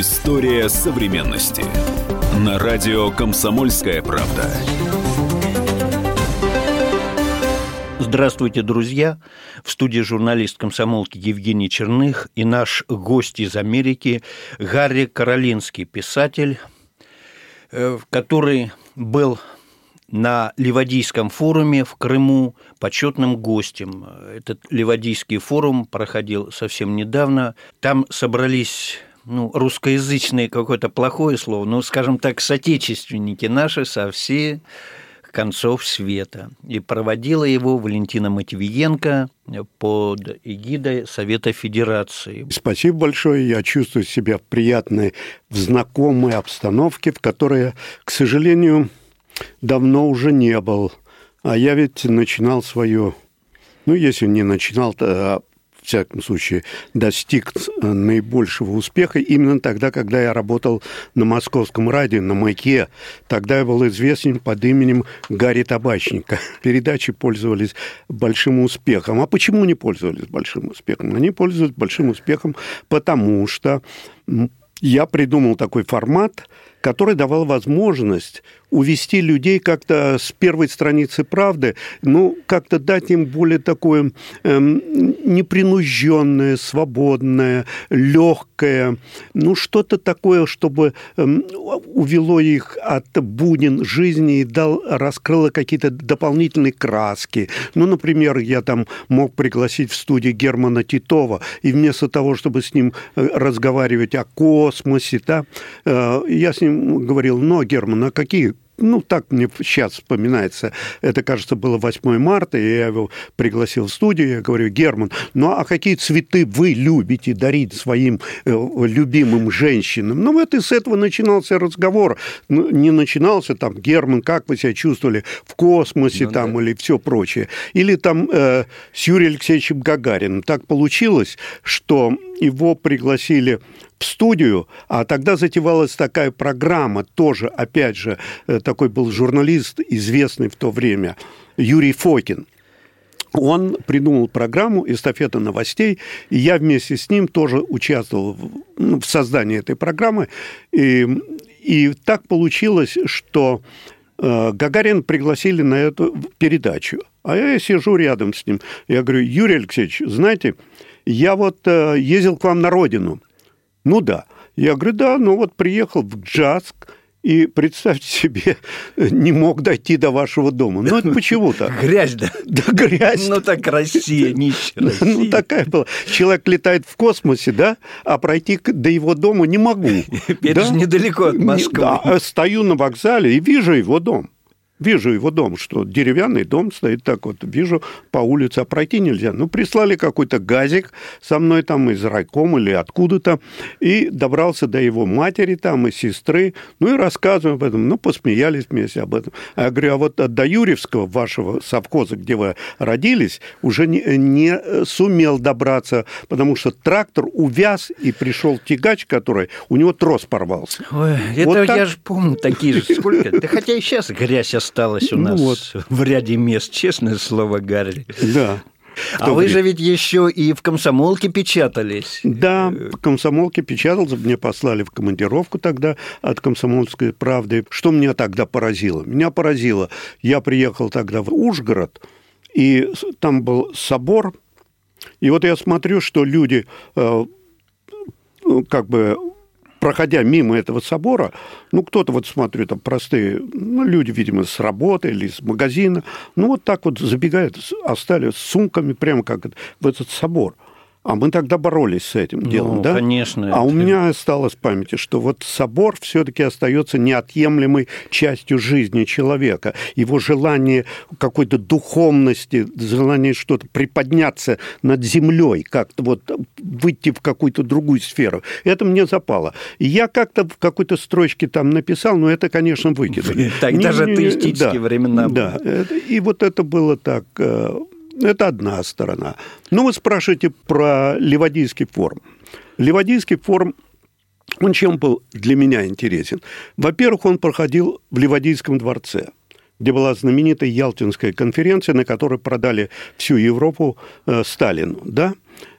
История современности. На радио «Комсомольская правда». Здравствуйте, друзья! В студии журналист комсомолки Евгений Черных и наш гость из Америки Гарри Каролинский, писатель, э, который был на Ливадийском форуме в Крыму почетным гостем. Этот Ливадийский форум проходил совсем недавно. Там собрались ну, русскоязычное какое-то плохое слово, ну, скажем так, соотечественники наши со всех концов света. И проводила его Валентина Матвиенко под эгидой Совета Федерации. Спасибо большое. Я чувствую себя в приятной, в знакомой обстановке, в которой, к сожалению, давно уже не был. А я ведь начинал свою, ну, если не начинал, то всяком случае, достиг наибольшего успеха именно тогда, когда я работал на московском радио, на «Маяке». Тогда я был известен под именем Гарри Табачника. Передачи пользовались большим успехом. А почему не пользовались большим успехом? Они пользовались большим успехом, потому что я придумал такой формат, который давал возможность увести людей как-то с первой страницы правды, ну, как-то дать им более такое эм, непринужденное, свободное, легкое, ну, что-то такое, чтобы эм, увело их от будин жизни и дал, раскрыло какие-то дополнительные краски. Ну, например, я там мог пригласить в студию Германа Титова, и вместо того, чтобы с ним э, разговаривать о космосе, да, э, я с ним говорил, но, Герман, а какие ну, так мне сейчас вспоминается, это, кажется, было 8 марта, и я его пригласил в студию, я говорю, Герман, ну, а какие цветы вы любите дарить своим э, любимым женщинам? Ну, вот и с этого начинался разговор. Ну, не начинался там, Герман, как вы себя чувствовали в космосе ну, там да. или все прочее. Или там э, с Юрием Алексеевичем Гагариным. Так получилось, что его пригласили в студию, а тогда затевалась такая программа, тоже, опять же, э, такой был журналист, известный в то время, Юрий Фокин. Он придумал программу «Эстафета новостей», и я вместе с ним тоже участвовал в, ну, в создании этой программы. И, и так получилось, что э, Гагарин пригласили на эту передачу. А я сижу рядом с ним. Я говорю, Юрий Алексеевич, знаете, я вот э, ездил к вам на родину. Ну да. Я говорю, да, ну вот приехал в Джаск, и представьте себе, не мог дойти до вашего дома. Ну, это почему-то. Грязь, да? Да, грязь. Ну, так Россия, нищая ну, Россия. Ну, такая была. Человек летает в космосе, да, а пройти до его дома не могу. Это да? же недалеко от Москвы. Да, стою на вокзале и вижу его дом. Вижу его дом, что деревянный дом стоит так вот, вижу по улице, а пройти нельзя. Ну, прислали какой-то газик со мной там из райком или откуда-то, и добрался до его матери там и сестры, ну и рассказываю об этом, ну, посмеялись вместе об этом. А я говорю, а вот до Юрьевского, вашего совхоза, где вы родились, уже не, не сумел добраться, потому что трактор увяз, и пришел тягач, который, у него трос порвался. Ой, это вот так... я же помню такие же, сколько, да хотя и сейчас грязь осталось у ну нас вот. в ряде мест, честное слово, Гарри. Да. А вы же ведь еще и в комсомолке печатались. Да, в комсомолке печатался, мне послали в командировку тогда от комсомольской правды. Что меня тогда поразило? Меня поразило, я приехал тогда в Ужгород, и там был собор, и вот я смотрю, что люди э, ну, как бы проходя мимо этого собора, ну, кто-то вот, смотрю, там простые ну, люди, видимо, с работы или с магазина, ну, вот так вот забегают, остались с сумками прямо как в этот собор – а мы тогда боролись с этим ну, делом, да? конечно. А у меня осталось в памяти, что вот собор все-таки остается неотъемлемой частью жизни человека. Его желание какой-то духовности, желание что-то приподняться над землей, как-то вот выйти в какую-то другую сферу. Это мне запало. И я как-то в какой-то строчке там написал, но это, конечно, выкинули. Тогда же атеистические времена Да, и вот это было так э, это одна сторона. Но вы спрашиваете про Ливадийский форум. Ливадийский форум он чем был для меня интересен? Во-первых, он проходил в Ливадийском дворце. где была знаменитая Ялтинская конференция, на которой продали всю Европу э, Сталину, да?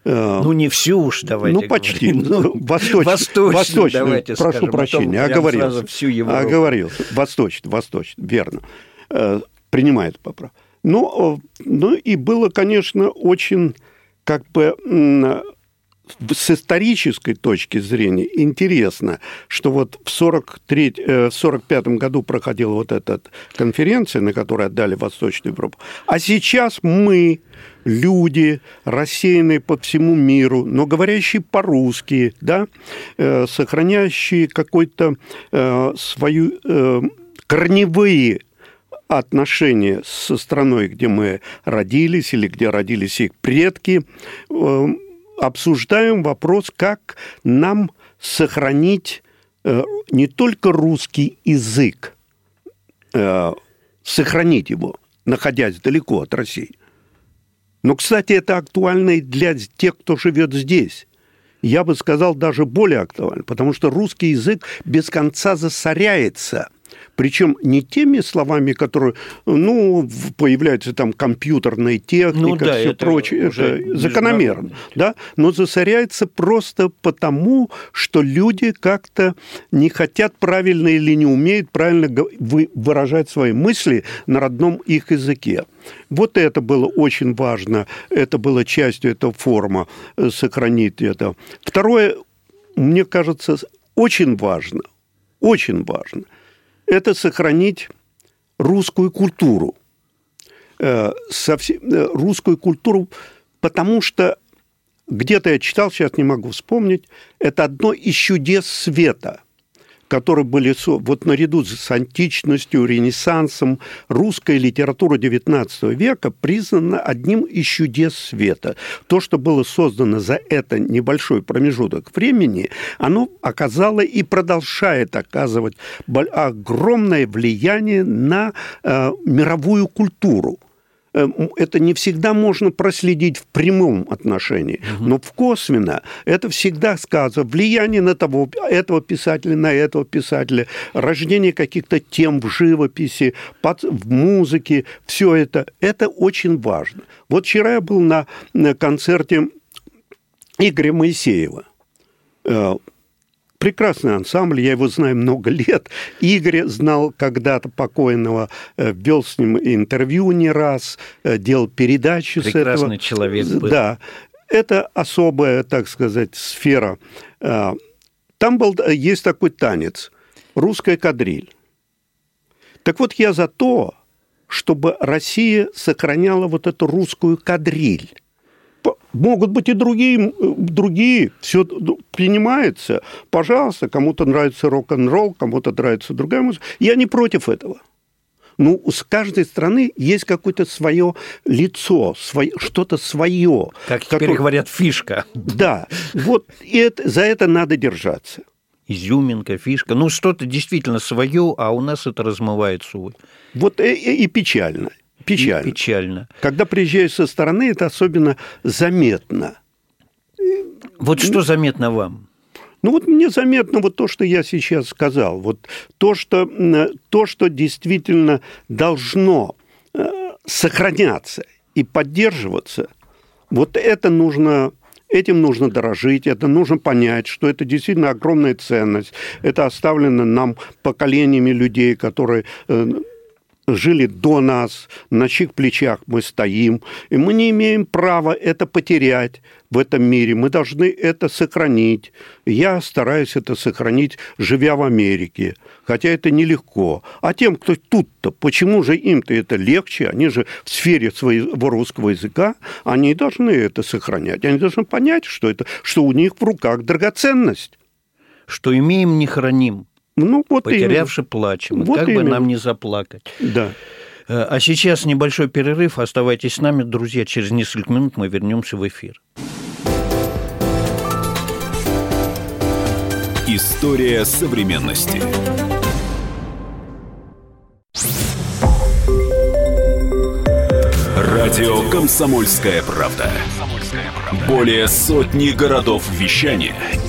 Э, ну, не всю уж, давайте Ну, почти. Ну, восточную. Восточную, восточную давайте прошу скажем, прощения, оговорился. Всю Европу. Оговорился. Восточный, восточный, верно. Э, принимает поправку. Ну, ну, и было, конечно, очень как бы с исторической точки зрения интересно, что вот в 43, 45 э, году проходила вот эта конференция, на которой отдали Восточную Европу, а сейчас мы, люди, рассеянные по всему миру, но говорящие по-русски, да, э, сохраняющие какой-то э, свою корневые отношения со страной, где мы родились или где родились их предки, обсуждаем вопрос, как нам сохранить э, не только русский язык, э, сохранить его, находясь далеко от России. Но, кстати, это актуально и для тех, кто живет здесь. Я бы сказал, даже более актуально, потому что русский язык без конца засоряется – причем не теми словами, которые, ну, появляются там компьютерная техника, ну, да, все прочее, это закономерно, да, но засоряется просто потому, что люди как-то не хотят правильно или не умеют правильно выражать свои мысли на родном их языке. Вот это было очень важно, это было частью этого форума, э, сохранить это. Второе, мне кажется, очень важно, очень важно – это сохранить русскую культуру. Э, э, русскую культуру, потому что где-то я читал, сейчас не могу вспомнить, это одно из чудес света – которые были вот наряду с античностью, ренессансом, русская литература XIX века признана одним из чудес света. То, что было создано за это небольшой промежуток времени, оно оказало и продолжает оказывать огромное влияние на э, мировую культуру. Эм, это не всегда можно проследить в прямом отношении, но в косвенно это всегда сказано влияние на того, этого писателя, на этого писателя, рождение каких-то тем в живописи, в музыке, все это, это очень важно. Вот вчера я был на концерте Игоря Моисеева. Э, прекрасный ансамбль, я его знаю много лет. Игорь знал когда-то покойного, э, вел с ним интервью не раз, э, делал передачи Прекрасный с этого. Человек был. Да. Это особая, так сказать, сфера. Э, там был, есть такой танец «Русская кадриль». Так вот, я за то, чтобы Россия сохраняла вот эту русскую кадриль Могут быть и другие, другие, все принимается. Пожалуйста, кому-то нравится рок-н-ролл, кому-то нравится другая музыка. Я не против этого. Ну, с каждой страны есть какое-то свое лицо, свое, что-то свое. Как теперь которое... говорят, фишка. Да, вот и это, за это надо держаться. Изюминка, фишка. Ну, что-то действительно свое, а у нас это размывается. Вот и, и, и печально печально. Печально. Когда приезжаешь со стороны, это особенно заметно. Вот что заметно вам? Ну вот мне заметно вот то, что я сейчас сказал, вот то, что, то, что действительно должно э, сохраняться и поддерживаться, вот это нужно Этим нужно дорожить, это нужно понять, что это действительно огромная ценность. Это оставлено нам поколениями людей, которые э, жили до нас, на чьих плечах мы стоим, и мы не имеем права это потерять в этом мире, мы должны это сохранить. Я стараюсь это сохранить, живя в Америке, хотя это нелегко. А тем, кто тут-то, почему же им-то это легче, они же в сфере своего русского языка, они должны это сохранять, они должны понять, что, это, что у них в руках драгоценность. Что имеем, не храним. Ну, вот Потерявши именно. плачем. Вот как именно. бы нам не заплакать. Да. Э, а сейчас небольшой перерыв. Оставайтесь с нами, друзья. Через несколько минут мы вернемся в эфир. История современности. Радио «Комсомольская правда». Более сотни городов вещания –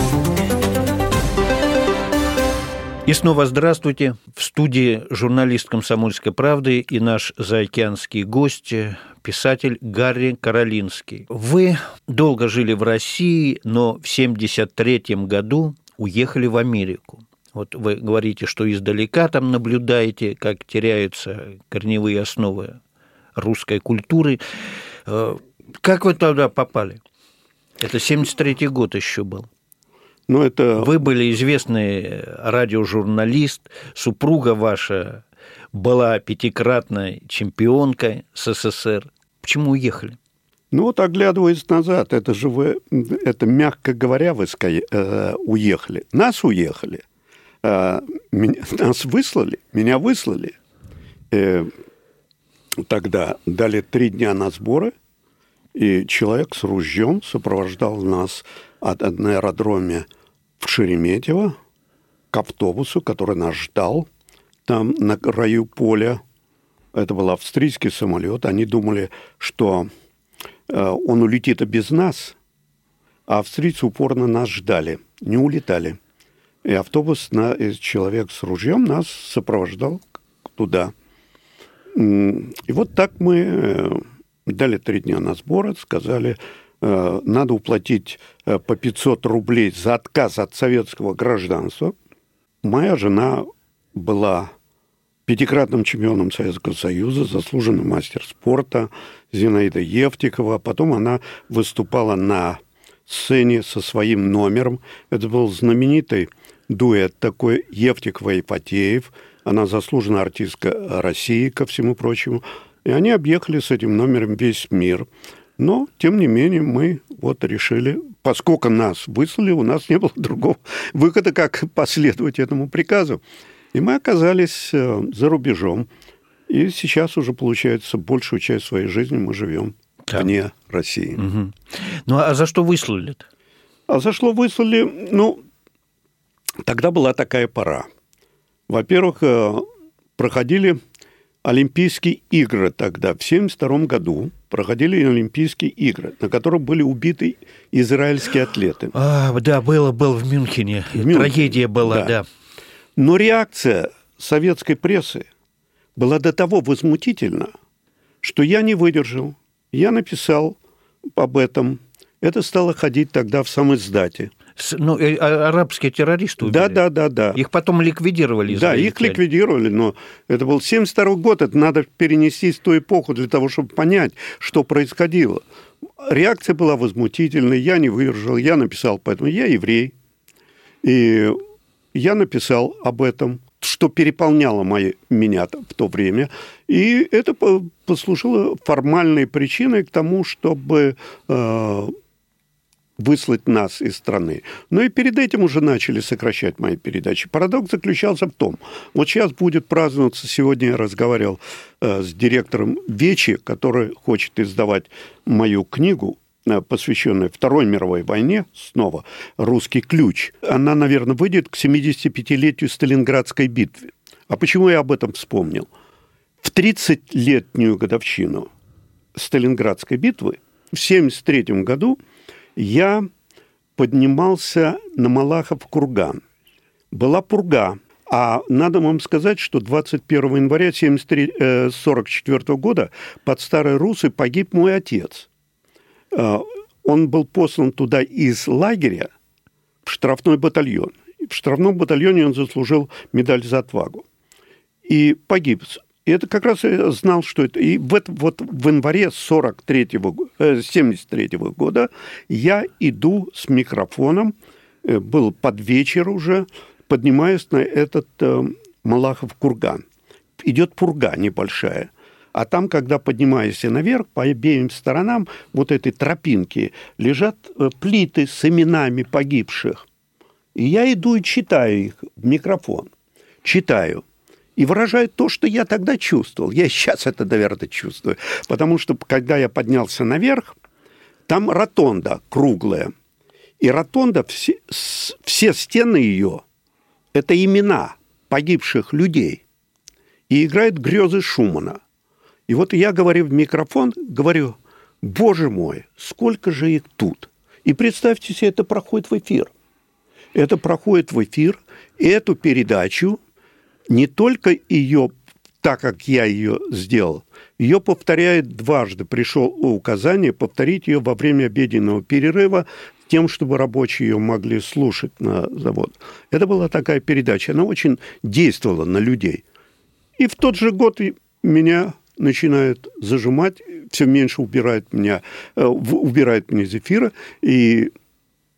И снова здравствуйте. В студии журналист «Комсомольской правды» и наш заокеанский гость, писатель Гарри Каролинский. Вы долго жили в России, но в 1973 году уехали в Америку. Вот вы говорите, что издалека там наблюдаете, как теряются корневые основы русской культуры. Э, как вы туда попали? Это 73 год еще был. Ну, это... Вы были известный радиожурналист, супруга ваша была пятикратной чемпионкой СССР. Почему уехали? Ну вот оглядываясь назад, это же вы, это мягко говоря, вы э, уехали. Нас уехали. Э, меня, нас выслали, меня выслали. Э, тогда дали три дня на сборы, и человек с ружьем сопровождал нас на аэродроме в Шереметьево к автобусу, который нас ждал там на краю поля. Это был австрийский самолет. Они думали, что э, он улетит и без нас, а австрийцы упорно нас ждали, не улетали. И автобус, на, и человек с ружьем нас сопровождал туда. И вот так мы э, дали три дня на сборы, сказали, Э, надо уплатить э, по 500 рублей за отказ от советского гражданства. Моя жена была пятикратным чемпионом Советского Союза, заслуженный мастер спорта Зинаида Евтикова. Потом она выступала на сцене со своим номером. Это был знаменитый дуэт такой Евтикова и Потеев. Она заслуженная артистка России, ко всему прочему. И они объехали с этим номером весь мир. Но, тем не менее, мы вот решили, поскольку нас выслали, у нас не было другого выхода, как последовать этому приказу. И мы оказались э, за рубежом. И сейчас уже, получается, большую часть своей жизни мы живем да. вне России. Угу. Ну, а за что выслали-то? А за что выслали? Ну, тогда была такая пора. Во-первых, э, проходили Олимпийские игры тогда, в 1972 году проходили Олимпийские игры, на которых были убиты израильские атлеты. А, да, было, было в Мюнхене. В Мюнхене. Трагедия была, да. да. Но реакция советской прессы была до того возмутительна, что я не выдержал. Я написал об этом. Это стало ходить тогда в самом издате ну, э, а, арабские террористы убили. Да, да, да, да. Их потом ликвидировали. Да, их ликвидировали, но это был 72 год, это надо перенести в ту эпоху для того, чтобы понять, что происходило. Реакция была возмутительной, я не выдержал, я написал поэтому, я еврей, и я написал об этом, что переполняло мои, меня в то время, и это послужило формальной причиной к тому, чтобы э, выслать нас из страны. Но и перед этим уже начали сокращать мои передачи. Парадокс заключался в том, вот сейчас будет праздноваться, сегодня я разговаривал э, с директором Вечи, который хочет издавать мою книгу, э, посвященная Второй мировой войне, снова «Русский ключ». Она, наверное, выйдет к 75-летию Сталинградской битвы. А почему я об этом вспомнил? В 30-летнюю годовщину Сталинградской битвы в 1973 году – я поднимался на Малахов курган. Была пурга, а надо вам сказать, что 21 января 1944 э, года под Старой Русы погиб мой отец. Э, он был послан туда из лагеря в штрафной батальон. В штрафном батальоне он заслужил медаль за отвагу. И погиб. Это как раз я знал, что это. И в, это, вот в январе 43-го, 73 -го года я иду с микрофоном, э, был под вечер уже, поднимаюсь на этот э, Малахов курган. Идет пурга небольшая. А там, когда поднимаешься наверх, по обеим сторонам вот этой тропинки лежат э, плиты с именами погибших. И я иду и читаю их в микрофон. Читаю – и выражает то, что я тогда чувствовал. Я сейчас это, наверное, чувствую. Потому что, когда я поднялся наверх, там ротонда круглая. И ротонда, все, все стены ее – это имена погибших людей. И играют грезы Шумана. И вот я говорю в микрофон, говорю, боже мой, сколько же их тут. И представьте себе, это проходит в эфир. Это проходит в эфир, и эту передачу – не только ее, так как я ее сделал, ее повторяет дважды. Пришел указание повторить ее во время обеденного перерыва тем, чтобы рабочие ее могли слушать на завод. Это была такая передача. Она очень действовала на людей. И в тот же год меня начинает зажимать, все меньше убирает меня, э, убирает меня из эфира, и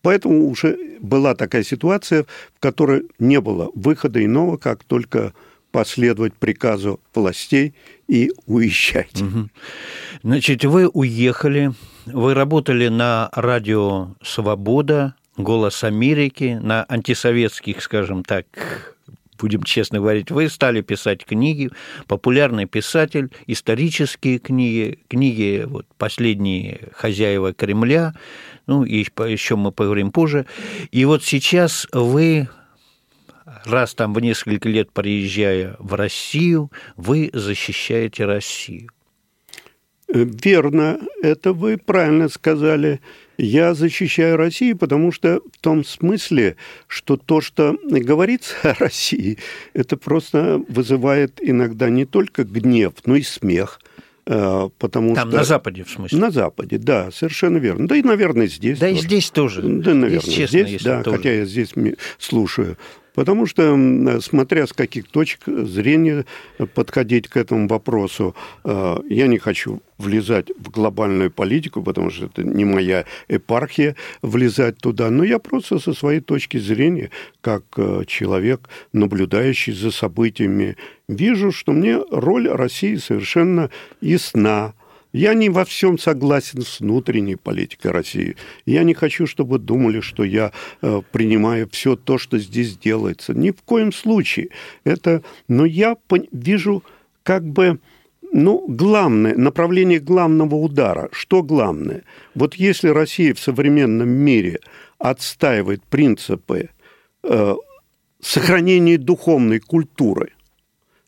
Поэтому уже была такая ситуация, в которой не было выхода иного, как только последовать приказу властей и уезжать. Значит, вы уехали, вы работали на радио «Свобода», «Голос Америки», на антисоветских, скажем так, будем честно говорить, вы стали писать книги, популярный писатель, исторические книги, книги вот, «Последние хозяева Кремля», ну, и еще мы поговорим позже. И вот сейчас вы раз там в несколько лет приезжая в Россию, вы защищаете Россию. Верно, это вы правильно сказали. Я защищаю Россию, потому что в том смысле, что то, что говорится о России, это просто вызывает иногда не только гнев, но и смех – Э, потому Там что... на Западе, в смысле? На Западе, да, совершенно верно. Да и, наверное, здесь Да тоже. и здесь тоже. Да, наверное, здесь, честно, здесь да, тоже. хотя я здесь слушаю. Потому что, смотря с каких точек зрения подходить к этому вопросу, э, я не хочу влезать в глобальную политику, потому что это не моя епархия влезать туда, но я просто со своей точки зрения, как э, человек, наблюдающий за событиями, вижу, что мне роль России совершенно ясна я не во всем согласен с внутренней политикой России. Я не хочу, чтобы думали, что я э, принимаю все то, что здесь делается. Ни в коем случае. Это, но я вижу как бы ну, главное, направление главного удара. Что главное? Вот если Россия в современном мире отстаивает принципы э, сохранения духовной культуры,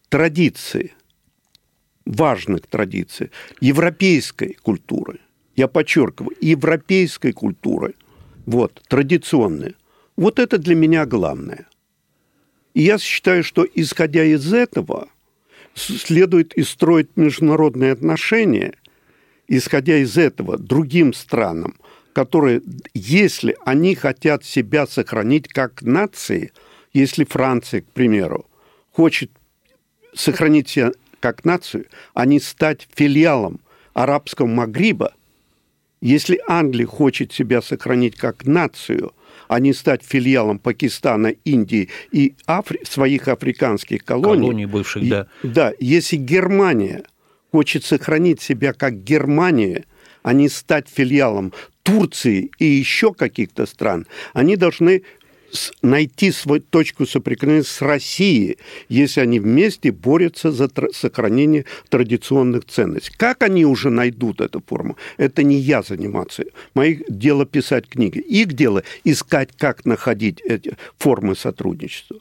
традиции – важных традиций европейской культуры. Я подчеркиваю, европейской культуры. Вот, традиционные. Вот это для меня главное. И я считаю, что исходя из этого следует и строить международные отношения, исходя из этого другим странам, которые, если они хотят себя сохранить как нации, если Франция, к примеру, хочет сохранить себя как нацию, а не стать филиалом арабского Магриба, если Англия хочет себя сохранить как нацию, а не стать филиалом Пакистана, Индии и Афри... своих африканских колоний. Колоний бывших, да. Да, если Германия хочет сохранить себя как Германия, а не стать филиалом Турции и еще каких-то стран, они должны найти свою точку соприкосновения с Россией, если они вместе борются за сохранение традиционных ценностей. Как они уже найдут эту форму? Это не я заниматься. Мое дело писать книги. Их дело искать, как находить эти формы сотрудничества.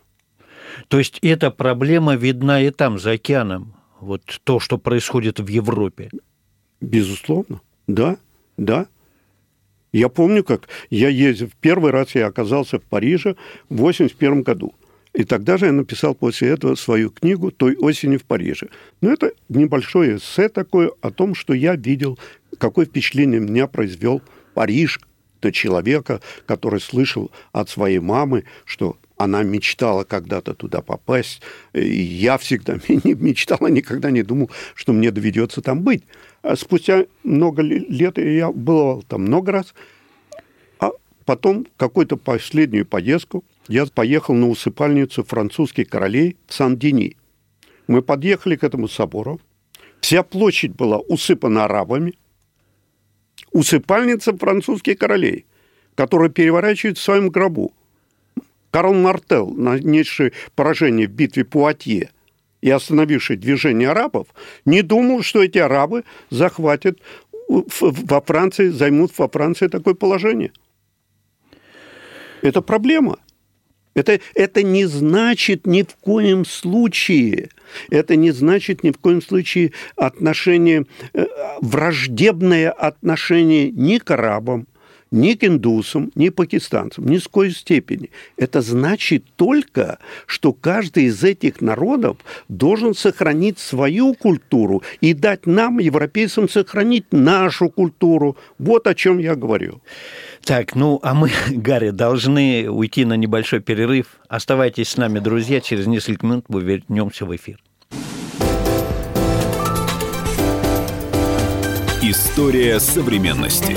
То есть эта проблема видна и там, за океаном, вот то, что происходит в Европе? Безусловно, да, да. Я помню, как я ездил, первый раз я оказался в Париже в 81 году. И тогда же я написал после этого свою книгу «Той осени в Париже». Но это небольшое эссе такое о том, что я видел, какое впечатление меня произвел Париж, то человека, который слышал от своей мамы, что она мечтала когда-то туда попасть. И я всегда мечтала, никогда не думал, что мне доведется там быть. А спустя много лет я был там много раз, а потом какую-то последнюю поездку я поехал на усыпальницу французских королей в Сан-Дени. Мы подъехали к этому собору. Вся площадь была усыпана арабами. Усыпальница французских королей, которые переворачивают в своем гробу. Карл Мартел, нанесший поражение в битве Пуатье, и остановивший движение арабов, не думал, что эти арабы захватят во Франции, займут во Франции такое положение. Это проблема. Это, это не значит ни в коем случае, это не значит ни в коем случае отношение, э, враждебное отношение ни к арабам, ни к индусам, ни пакистанцам, ни с коей степени. Это значит только, что каждый из этих народов должен сохранить свою культуру и дать нам, европейцам, сохранить нашу культуру. Вот о чем я говорю. Так, ну, а мы, Гарри, должны уйти на небольшой перерыв. Оставайтесь с нами, друзья. Через несколько минут мы вернемся в эфир. История современности.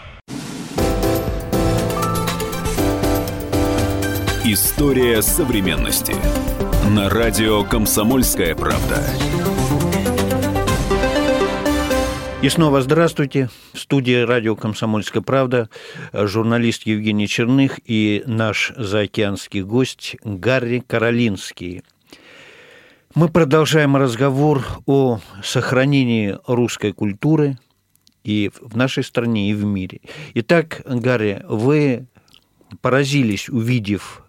История современности. На радио «Комсомольская правда». И снова здравствуйте. В студии радио «Комсомольская правда» журналист Евгений Черных и наш заокеанский гость Гарри Каролинский. Мы продолжаем разговор о сохранении русской культуры и в нашей стране, и в мире. Итак, Гарри, вы поразились, увидев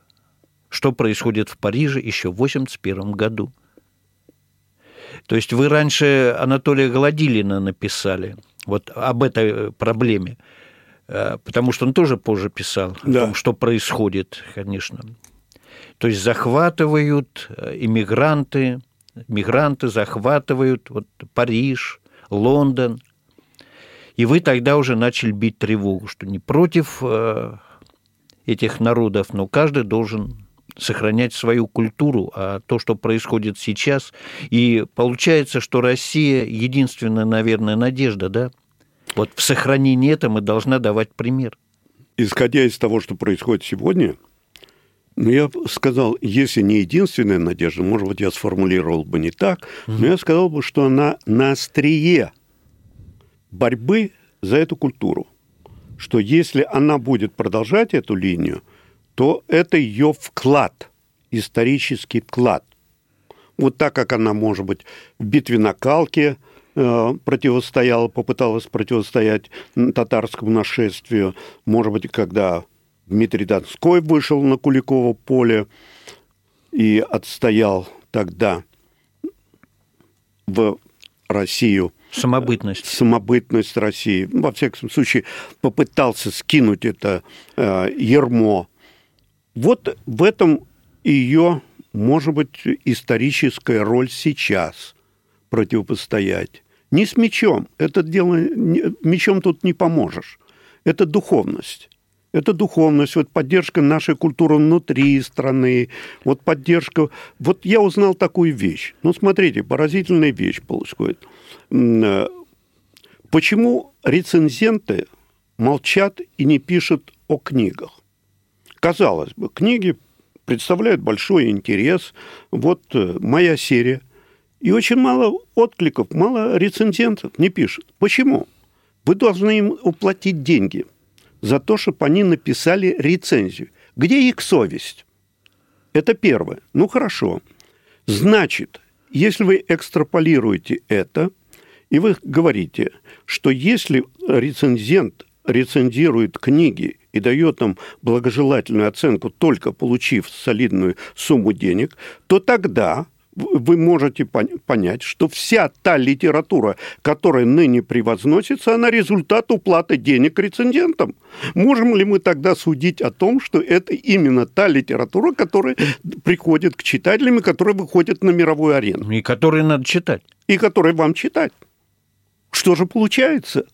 что происходит в Париже еще в 1981 году. То есть вы раньше Анатолия Гладилина написали вот об этой проблеме, э, потому что он тоже позже писал да. о том, что происходит, конечно. То есть захватывают э, иммигранты, мигранты захватывают вот Париж, Лондон. И вы тогда уже начали бить тревогу, что не против э, этих народов, но каждый должен сохранять свою культуру, а то, что происходит сейчас. И получается, что Россия единственная, наверное, надежда, да? Вот в сохранении этого мы должна давать пример. Исходя из того, что происходит сегодня, ну, я сказал, если не единственная надежда, может быть, я сформулировал бы не так, но я сказал бы, что она на острие борьбы за эту культуру. Что если она будет продолжать эту линию, то это ее вклад, исторический вклад. Вот так как она, может быть, в битве на Калке э, противостояла, попыталась противостоять татарскому нашествию, может быть, когда Дмитрий Донской вышел на Куликово поле и отстоял тогда в Россию Самобытность. Самобытность России. Во всяком случае, попытался скинуть это э, ермо вот в этом ее, может быть, историческая роль сейчас противопостоять. Не с мечом. Это дело... Мечом тут не поможешь. Это духовность. Это духовность, вот поддержка нашей культуры внутри страны, вот поддержка... Вот я узнал такую вещь. Ну, смотрите, поразительная вещь происходит. Э, почему рецензенты молчат и не пишут о книгах? Казалось бы, книги представляют большой интерес. Вот э, моя серия. И очень мало откликов, мало рецензентов не пишут. Почему? Вы должны им уплатить деньги за то, чтобы они написали рецензию. Где их совесть? Это первое. Ну хорошо. Значит, если вы экстраполируете это, и вы говорите, что если рецензент рецензирует книги и дает нам благожелательную оценку, только получив солидную сумму денег, то тогда вы можете понять, что вся та литература, которая ныне превозносится, она результат уплаты денег рецензентам. Можем ли мы тогда судить о том, что это именно та литература, которая приходит к читателям и которая выходит на мировую арену? И которую надо читать. И которую вам читать. Что же получается?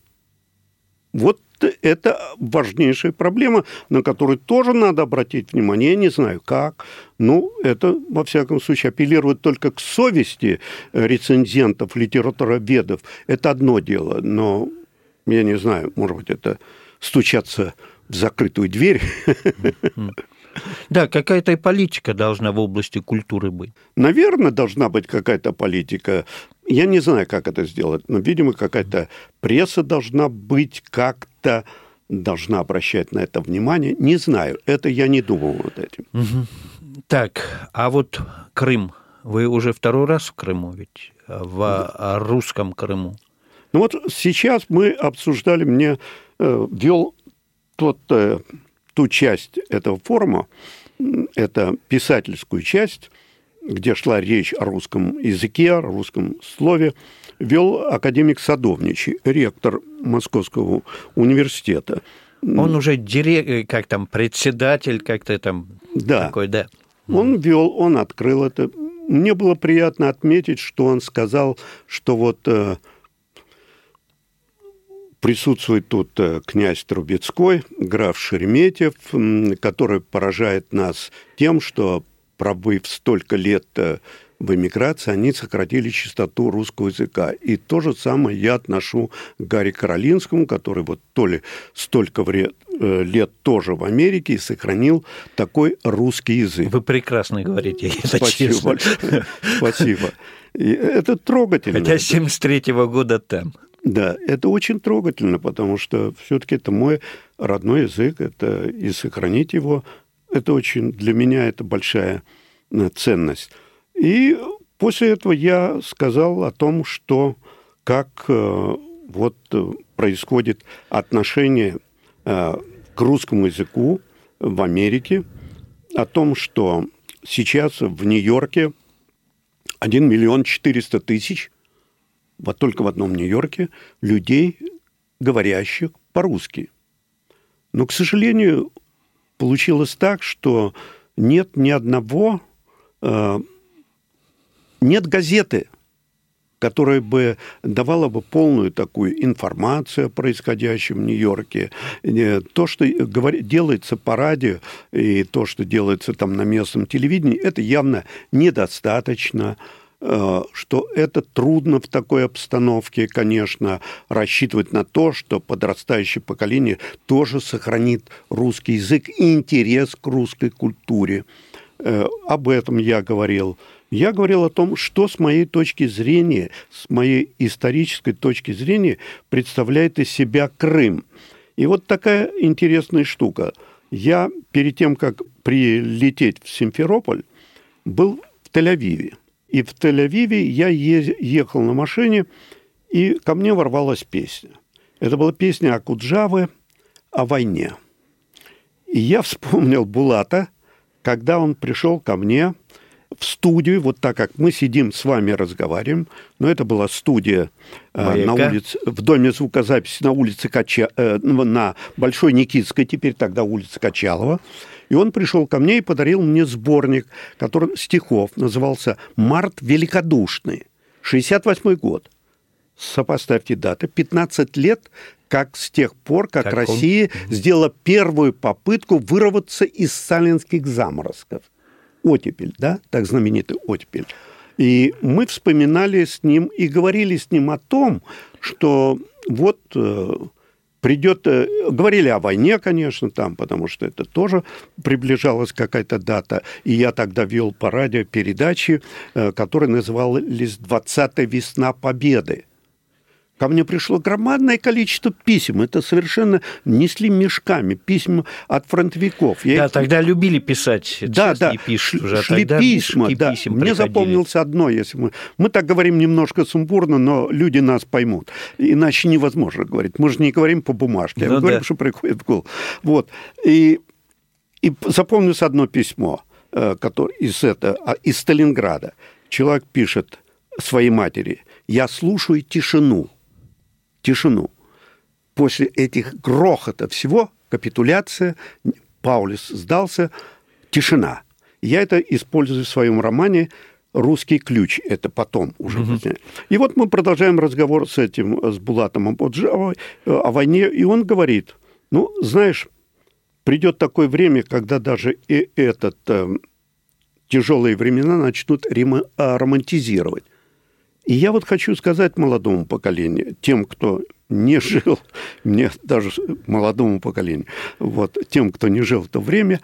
Вот это важнейшая проблема, на которую тоже надо обратить внимание. Я не знаю, как. Ну, это, во всяком случае, апеллирует только к совести рецензентов, литературоведов. Это одно дело, но я не знаю, может быть, это стучаться в закрытую дверь. Да, какая-то и политика должна в области культуры быть. Наверное, должна быть какая-то политика. Я не знаю, как это сделать, но, видимо, какая-то пресса должна быть как-то должна обращать на это внимание. Не знаю, это я не думал над этим. Угу. Так, а вот Крым. Вы уже второй раз в Крыму ведь? В да. русском Крыму. Ну вот сейчас мы обсуждали, мне э, вел тот, э, ту часть этого форума, это писательскую часть, где шла речь о русском языке, о русском слове, вел академик Садовничий, ректор Московского университета. Он уже директор, как там, председатель, как-то там да. такой, да. Он вел, он открыл это. Мне было приятно отметить, что он сказал, что вот э, присутствует тут э, князь Трубецкой, граф Шереметьев, который поражает нас тем, что пробыв столько лет э, в эмиграции, они сократили чистоту русского языка. И то же самое я отношу к Гарри Каролинскому, который вот то ли столько вред, э, лет тоже в Америке и сохранил такой русский язык. Вы прекрасно говорите, это Спасибо честно. большое. Спасибо. И это трогательно. Хотя 73-го года там. Да, это очень трогательно, потому что все-таки это мой родной язык, это и сохранить его это очень, для меня это большая э, ценность. И после этого я сказал о том, что как э, вот э, происходит отношение к русскому языку в Америке, о том, что сейчас в Нью-Йорке 1 миллион 400 тысяч, вот только в одном Нью-Йорке, людей, говорящих по-русски. Но, к сожалению, получилось так, что нет ни одного, э, нет газеты, которая бы давала бы полную такую информацию о происходящем в Нью-Йорке. Э, то, что делается по радио, и то, что делается там на местном телевидении, это явно недостаточно. Э, что это трудно в такой обстановке, конечно, рассчитывать на то, что подрастающее поколение тоже сохранит русский язык и интерес к русской культуре. Э, об этом я говорил. Я говорил о том, что с моей точки зрения, с моей исторической точки зрения представляет из себя Крым. И вот такая интересная штука. Я перед тем, как прилететь в Симферополь, был в Тель-Авиве. И в Тель-Авиве я ехал на машине, и ко мне ворвалась песня. Это была песня о Куджаве, о войне. И я вспомнил Булата, когда он пришел ко мне в студию, вот так как мы сидим с вами разговариваем, но это была студия э, на улице, в доме звукозаписи на улице Кача, э, на Большой Никитской, теперь тогда улица Качалова. И он пришел ко мне и подарил мне сборник который, стихов, назывался «Март великодушный», 68 год. Сопоставьте даты. 15 лет, как с тех пор, как, как Россия он... сделала первую попытку вырваться из сталинских заморозков. Оттепель, да, так знаменитый оттепель. И мы вспоминали с ним и говорили с ним о том, что вот э, придет, э, говорили о войне, конечно, там, потому что это тоже приближалась какая-то дата, и я тогда вел по радио передачи, э, которые назывались «20-я весна Победы». Ко мне пришло громадное количество писем. Это совершенно несли мешками. Письма от фронтовиков. Я да, их... тогда любили писать. Да, да. Пишут уже. Шли тогда письма. Да. Писем Мне запомнилось одно. Если мы... мы так говорим немножко сумбурно, но люди нас поймут. Иначе невозможно говорить. Мы же не говорим по бумажке, а ну, говорим, да. что приходит в голову. Вот. И, и запомнилось одно письмо э, которое из, это, а, из Сталинграда. Человек пишет своей матери, я слушаю тишину тишину. После этих грохота всего, капитуляция, Паулис сдался, тишина. Я это использую в своем романе русский ключ. Это потом уже. Угу. И вот мы продолжаем разговор с этим, с Булатом Абуджавой э, о войне, и он говорит, ну, знаешь, придет такое время, когда даже и этот э, тяжелые времена начнут романтизировать. И я вот хочу сказать молодому поколению, тем, кто не жил, мне даже молодому поколению, вот, тем, кто не жил в то время,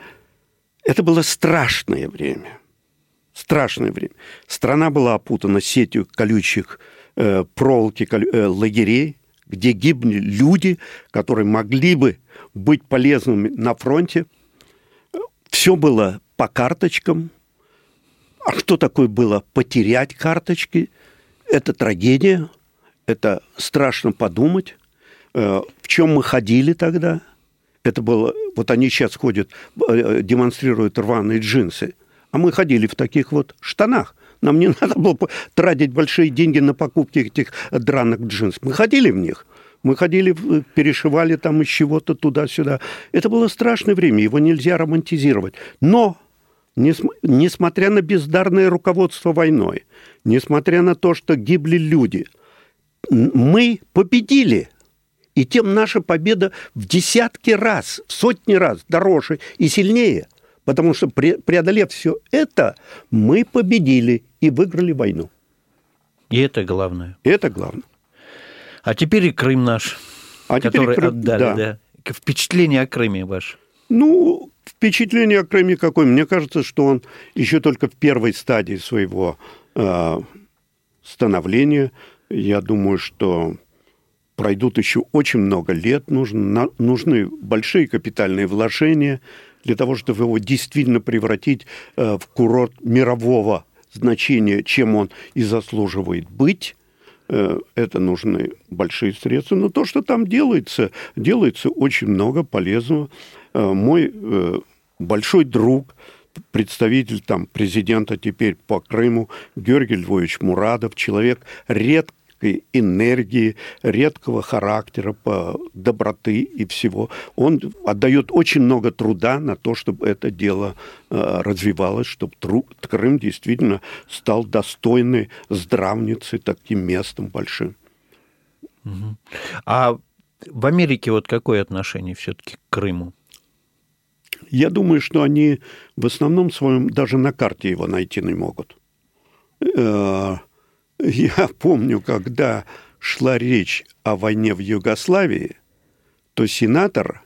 это было страшное время. Страшное время. Страна была опутана сетью колючих э, проволоки э, лагерей, где гибли люди, которые могли бы быть полезными на фронте. Все было по карточкам. А что такое было потерять карточки? Это трагедия, это страшно подумать. Э, в чем мы ходили тогда? Это было... Вот они сейчас ходят, э, демонстрируют рваные джинсы. А мы ходили в таких вот штанах. Нам не надо было тратить большие деньги на покупки этих драных джинсов. Мы ходили в них. Мы ходили, перешивали там из чего-то туда-сюда. Это было страшное время, его нельзя романтизировать. Но, несмотря на бездарное руководство войной, несмотря на то, что гибли люди, мы победили. И тем наша победа в десятки раз, в сотни раз дороже и сильнее. Потому что преодолев все это, мы победили и выиграли войну. И это главное. И это главное. А теперь и Крым наш, а который Крым, отдали. Да. Да. Впечатление о Крыме ваше? Ну, впечатление о Крыме какое? Мне кажется, что он еще только в первой стадии своего э, становления. Я думаю, что пройдут еще очень много лет, нужны, нужны большие капитальные вложения для того, чтобы его действительно превратить э, в курорт мирового значения, чем он и заслуживает быть. Э, это нужны большие средства. Но то, что там делается, делается очень много полезного. Э, мой э, большой друг, представитель там президента теперь по Крыму Георгий Львович Мурадов, человек редко редкой энергии, редкого характера, по доброты и всего. Он отдает очень много труда на то, чтобы это дело э, развивалось, чтобы Крым действительно стал достойной здравницей, таким местом большим. А в Америке вот какое отношение все-таки к Крыму? Я думаю, что они в основном своем даже на карте его найти не могут. Э, я помню, когда шла речь о войне в Югославии, то сенатор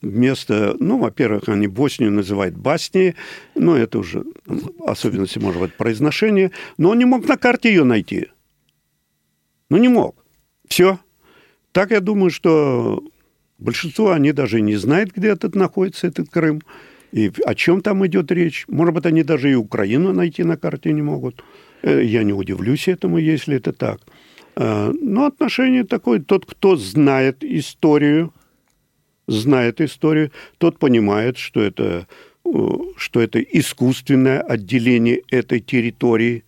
вместо, ну, во-первых, они Боснию называют Басни, но это уже особенности, может быть, произношения, но он не мог на карте ее найти. Ну, не мог. Все. Так я думаю, что большинство, они даже не знают, где этот находится, этот Крым, и о чем там идет речь. Может быть, они даже и Украину найти на карте не могут. Э, я не удивлюсь этому, если это так. Э, но отношение такое, тот, кто знает историю, знает историю, тот понимает, что это, э, что это искусственное отделение этой территории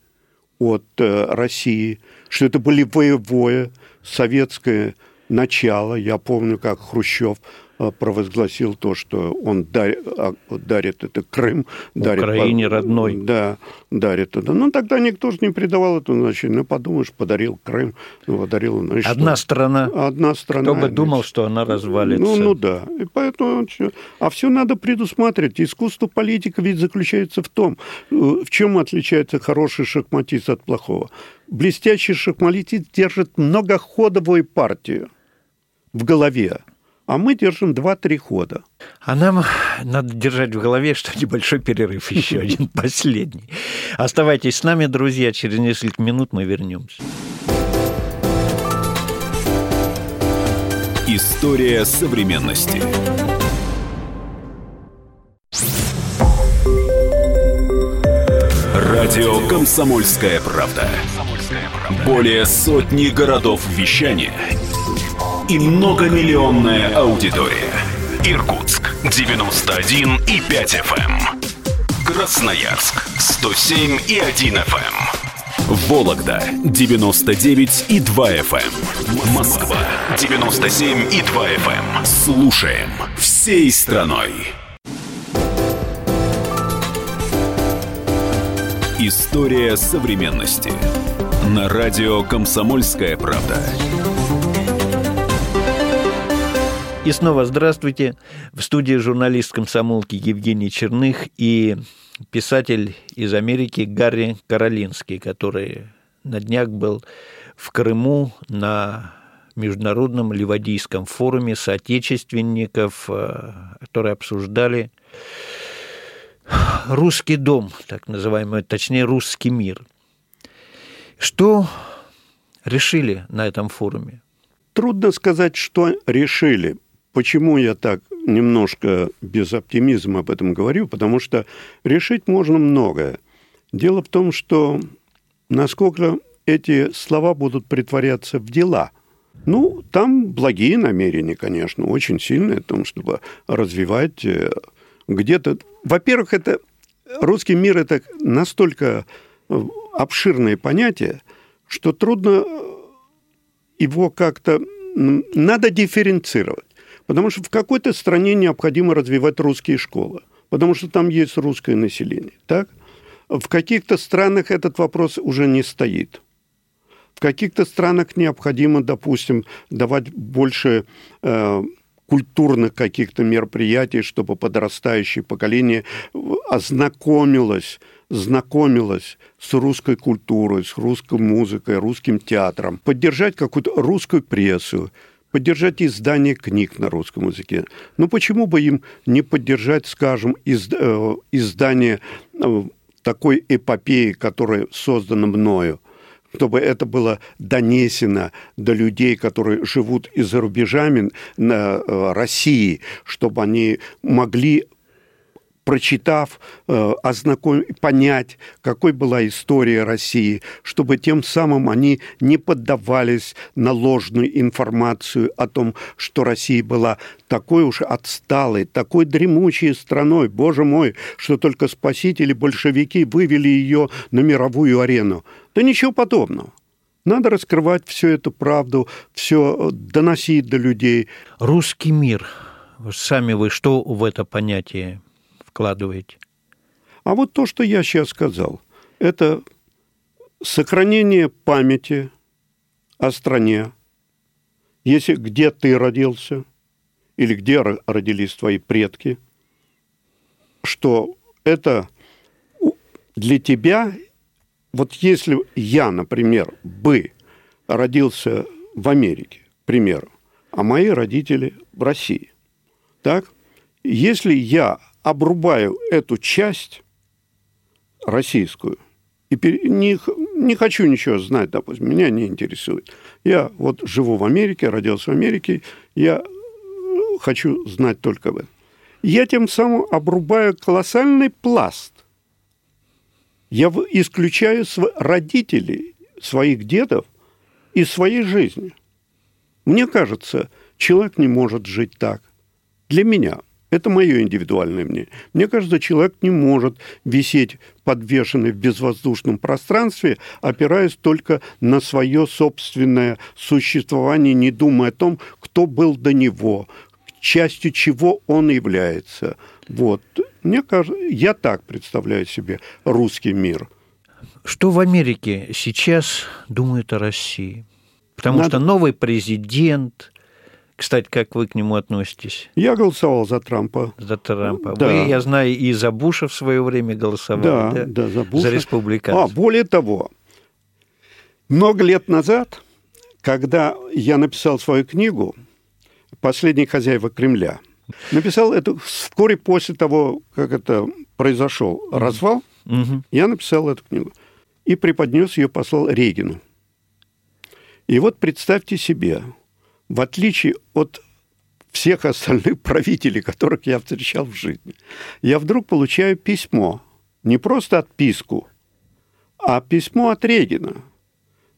от России, что это болевое советское начало. Я помню, как Хрущев Э, провозгласил то, что он дарит, а, дарит это Крым. Дарит, Украине родной. Да, дарит это. Ну, тогда никто же не придавал этому значения. Ну, подумаешь, подарил Крым, ну, подарил... Значит, Одна что? страна. Одна страна. Кто бы думал, что она развалится. Ну, ну да. И поэтому... А все надо предусматривать. Искусство политика ведь заключается в том, э, в чем отличается хороший шахматист от плохого. Блестящий шахматист держит многоходовую партию в голове а мы держим 2-3 хода. А нам надо держать в голове, что небольшой перерыв еще один, последний. Оставайтесь с нами, друзья, через несколько минут мы вернемся. История современности. Радио «Комсомольская правда». Более сотни городов вещания – и многомиллионная аудитория. Иркутск 91 и 5 FM. Эм. Красноярск 107 и 1 FM. Эм. Вологда 99 и 2 FM. Эм. Москва 97 и 2 FM. Слушаем всей страной. История современности. На радио «Комсомольская правда». И снова здравствуйте. В студии журналист комсомолки Евгений Черных и писатель из Америки Гарри Каролинский, который на днях был в Крыму на международном ливадийском форуме соотечественников, э, которые обсуждали русский дом, так называемый, точнее, русский мир. Что решили на этом форуме? Трудно сказать, что решили. Почему я так немножко без оптимизма об этом говорю? Потому что решить можно многое. Дело в том, что насколько эти слова будут притворяться в дела. Ну, там благие намерения, конечно, очень сильные в том, чтобы развивать э, где-то... Во-первых, это русский мир – это настолько э, обширное понятие, что трудно его как-то... Надо дифференцировать. Потому что в какой-то стране необходимо развивать русские школы, потому что там есть русское население. Так? В каких-то странах этот вопрос уже не стоит. В каких-то странах необходимо, допустим, давать больше э, культурных каких-то мероприятий, чтобы подрастающее поколение ознакомилось, знакомилось с русской культурой, с русской музыкой, русским театром, поддержать какую-то русскую прессу, поддержать издание книг на русском языке. Ну почему бы им не поддержать, скажем, из, э, издание э, такой эпопеи, которая создана мною? чтобы это было донесено до людей, которые живут и за рубежами на э, России, чтобы они могли прочитав, э, ознакомить, понять, какой была история России, чтобы тем самым они не поддавались на ложную информацию о том, что Россия была такой уж отсталой, такой дремучей страной, боже мой, что только спасители, большевики вывели ее на мировую арену. Да ничего подобного. Надо раскрывать всю эту правду, все доносить до людей. Русский мир. Сами вы что в это понятие вкладываете? А вот то, что я сейчас сказал, это сохранение памяти о стране, если где ты родился или где родились твои предки, что это для тебя, вот если я, например, бы родился в Америке, к примеру, а мои родители в России, так, если я обрубаю эту часть российскую, и не, не хочу ничего знать, допустим, меня не интересует. Я вот живу в Америке, родился в Америке, я э, хочу знать только в этом. Я тем самым обрубаю колоссальный пласт. Я исключаю родителей, своих дедов из своей жизни. Мне кажется, человек не может жить так. Для меня – это мое индивидуальное мнение. Мне кажется, человек не может висеть подвешенный в безвоздушном пространстве, опираясь только на свое собственное существование, не думая о том, кто был до него, частью чего он является. Вот. Мне кажется, я так представляю себе русский мир. Что в Америке сейчас думают о России? Потому Надо... что новый президент, кстати, как вы к нему относитесь? Я голосовал за Трампа. За Трампа. Да. Вы, я знаю, и за Буша в свое время голосовали, да? Да, да за Буша. За республиканцев. А, более того, много лет назад, когда я написал свою книгу «Последние хозяева Кремля», написал это вскоре после того, как это произошел развал, угу. я написал эту книгу и преподнес ее, послал Регину. И вот представьте себе, в отличие от всех остальных правителей, которых я встречал в жизни, я вдруг получаю письмо, не просто отписку, а письмо от Регина,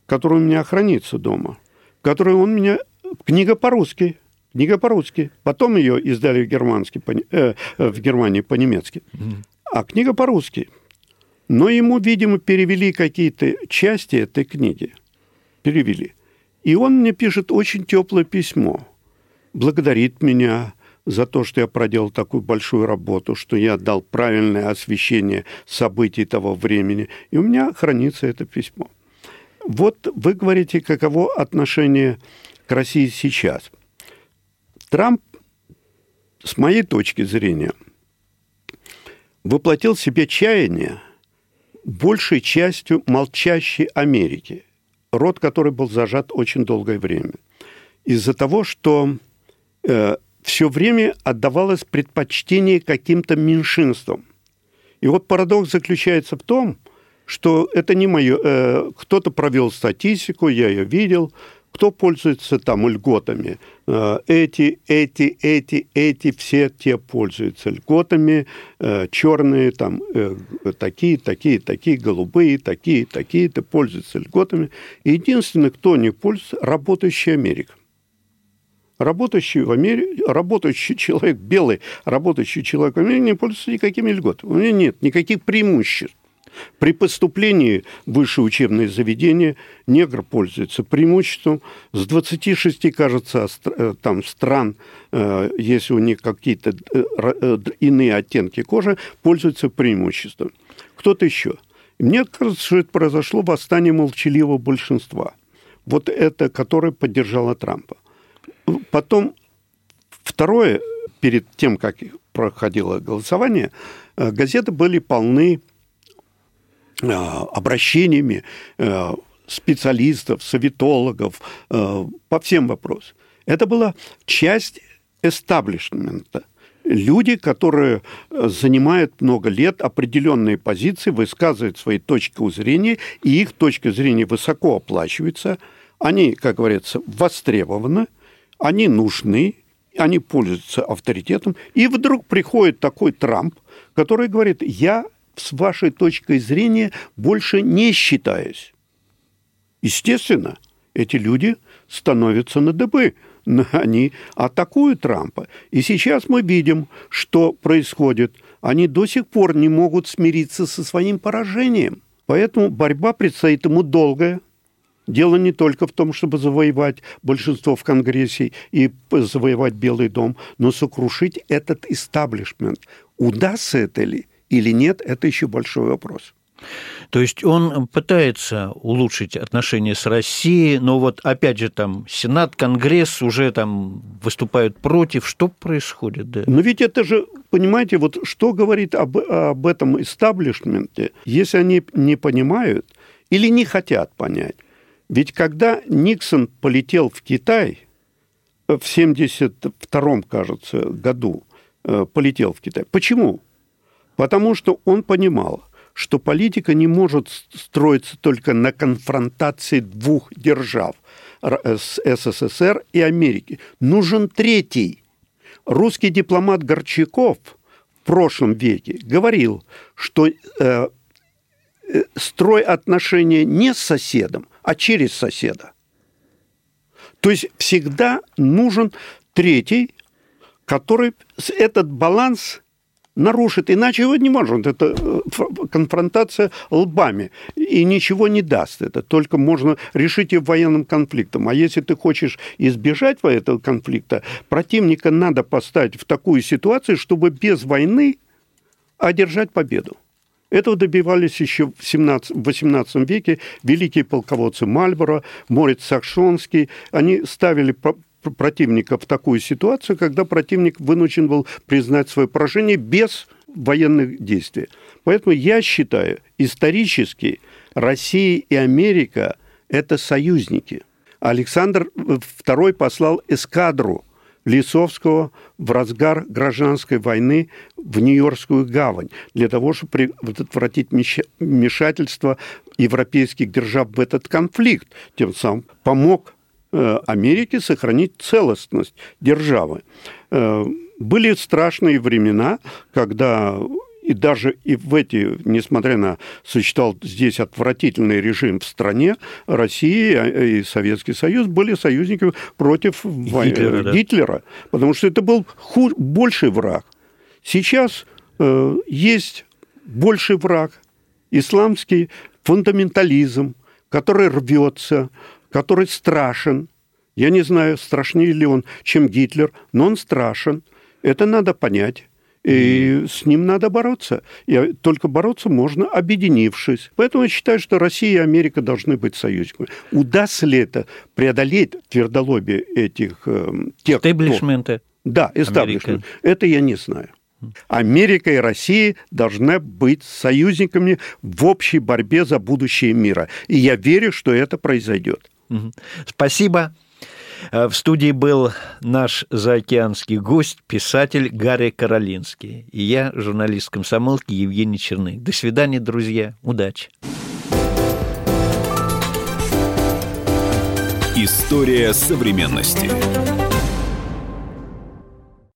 которое у меня хранится дома, которое он меня... Книга по-русски, книга по-русски. Потом ее издали в, германски, э, в Германии по-немецки. А книга по-русски. Но ему, видимо, перевели какие-то части этой книги. Перевели. И он мне пишет очень теплое письмо. Благодарит меня за то, что я проделал такую большую работу, что я дал правильное освещение событий того времени. И у меня хранится это письмо. Вот вы говорите, каково отношение к России сейчас. Трамп, с моей точки зрения, воплотил в себе чаяние большей частью молчащей Америки, род который был зажат очень долгое время. Из-за того, что э, все время отдавалось предпочтение каким-то меньшинствам. И вот парадокс заключается в том, что это не мое... Э, кто-то провел статистику, я ее видел, кто пользуется там льготами. Э, эти, эти, эти, эти, все те пользуются льготами, э, черные там э, такие, такие, такие, голубые, такие, такие-то пользуются льготами. единственный, кто не пользуется, работающая Америка работающий в Америке, работающий человек, белый работающий человек в Америке не пользуется никакими льготами. У него нет никаких преимуществ. При поступлении в высшее учебное заведение негр пользуется преимуществом. С 26, кажется, э, там стран, э, если у них какие-то э, иные оттенки кожи, пользуются преимуществом. Кто-то еще. Мне кажется, что это произошло восстание молчаливого большинства. Вот это, которое поддержало Трампа. Потом второе, перед тем, как проходило голосование, газеты были полны обращениями э, специалистов, советологов по всем вопросам. Это была часть эстаблишмента. Люди, которые занимают много лет определенные позиции, высказывают свои точки зрения, и их точка зрения высоко оплачивается. Они, как говорится, востребованы – они нужны, они пользуются авторитетом, и вдруг приходит такой Трамп, который говорит, я с вашей точкой зрения больше не считаюсь. Естественно, эти люди становятся на дыбы, они атакуют Трампа. И сейчас мы видим, что происходит. Они до сих пор не могут смириться со своим поражением. Поэтому борьба предстоит ему долгая, Дело не только в том, чтобы завоевать большинство в Конгрессе и завоевать Белый дом, но сокрушить этот истаблишмент. Удастся это ли или нет, это еще большой вопрос. То есть он пытается улучшить отношения с Россией, но вот опять же там Сенат, Конгресс уже там выступают против. Что происходит? Да? Но ведь это же, понимаете, вот что говорит об, об этом истаблишменте, если они не понимают или не хотят понять, ведь когда Никсон полетел в Китай э, в 1972, кажется, году, э, полетел в Китай. Почему? Потому что он понимал, что политика не может строиться только на конфронтации двух держав э, с СССР и Америки. Нужен третий. Русский дипломат Горчаков в прошлом веке говорил, что э, строй отношения не с соседом, а через соседа. То есть всегда нужен третий, который этот баланс нарушит, иначе его не может. Это э, конфронтация лбами, и ничего не даст это. Только можно решить и военным конфликтом. А если ты хочешь избежать этого конфликта, противника надо поставить в такую ситуацию, чтобы без войны одержать победу. Этого добивались еще в, 17, в 18 веке великие полководцы Мальборо, Морец Сакшонский. Они ставили противника в такую ситуацию, когда противник вынужден был признать свое поражение без военных действий. Поэтому я считаю, исторически Россия и Америка – это союзники. Александр II послал эскадру – Лисовского в разгар гражданской войны в Нью-Йоркскую гавань для того, чтобы предотвратить вмешательство европейских держав в этот конфликт. Тем самым помог э, Америке сохранить целостность державы. Э, были страшные времена, когда и даже и в эти, несмотря на существовал здесь отвратительный режим в стране, Россия и Советский Союз были союзниками против Гитлера, да. Гитлера потому что это был худ, больший враг. Сейчас э, есть больший враг, исламский фундаментализм, который рвется, который страшен. Я не знаю, страшнее ли он, чем Гитлер, но он страшен – Это надо понять. И с ним надо бороться. И только бороться можно, объединившись. Поэтому я считаю, что Россия и Америка должны быть союзниками. Удастся ли это преодолеть твердолобие этих э, тех. Кто... Да, эстаблишмент. Это я не знаю. Америка и Россия должны быть союзниками в общей борьбе за будущее мира. И я верю, что это произойдет. Спасибо. Э, в студии был наш заокеанский гость, писатель Гарри Каролинский. И я, журналист комсомолки Евгений Черных. До свидания, друзья. Удачи. История современности.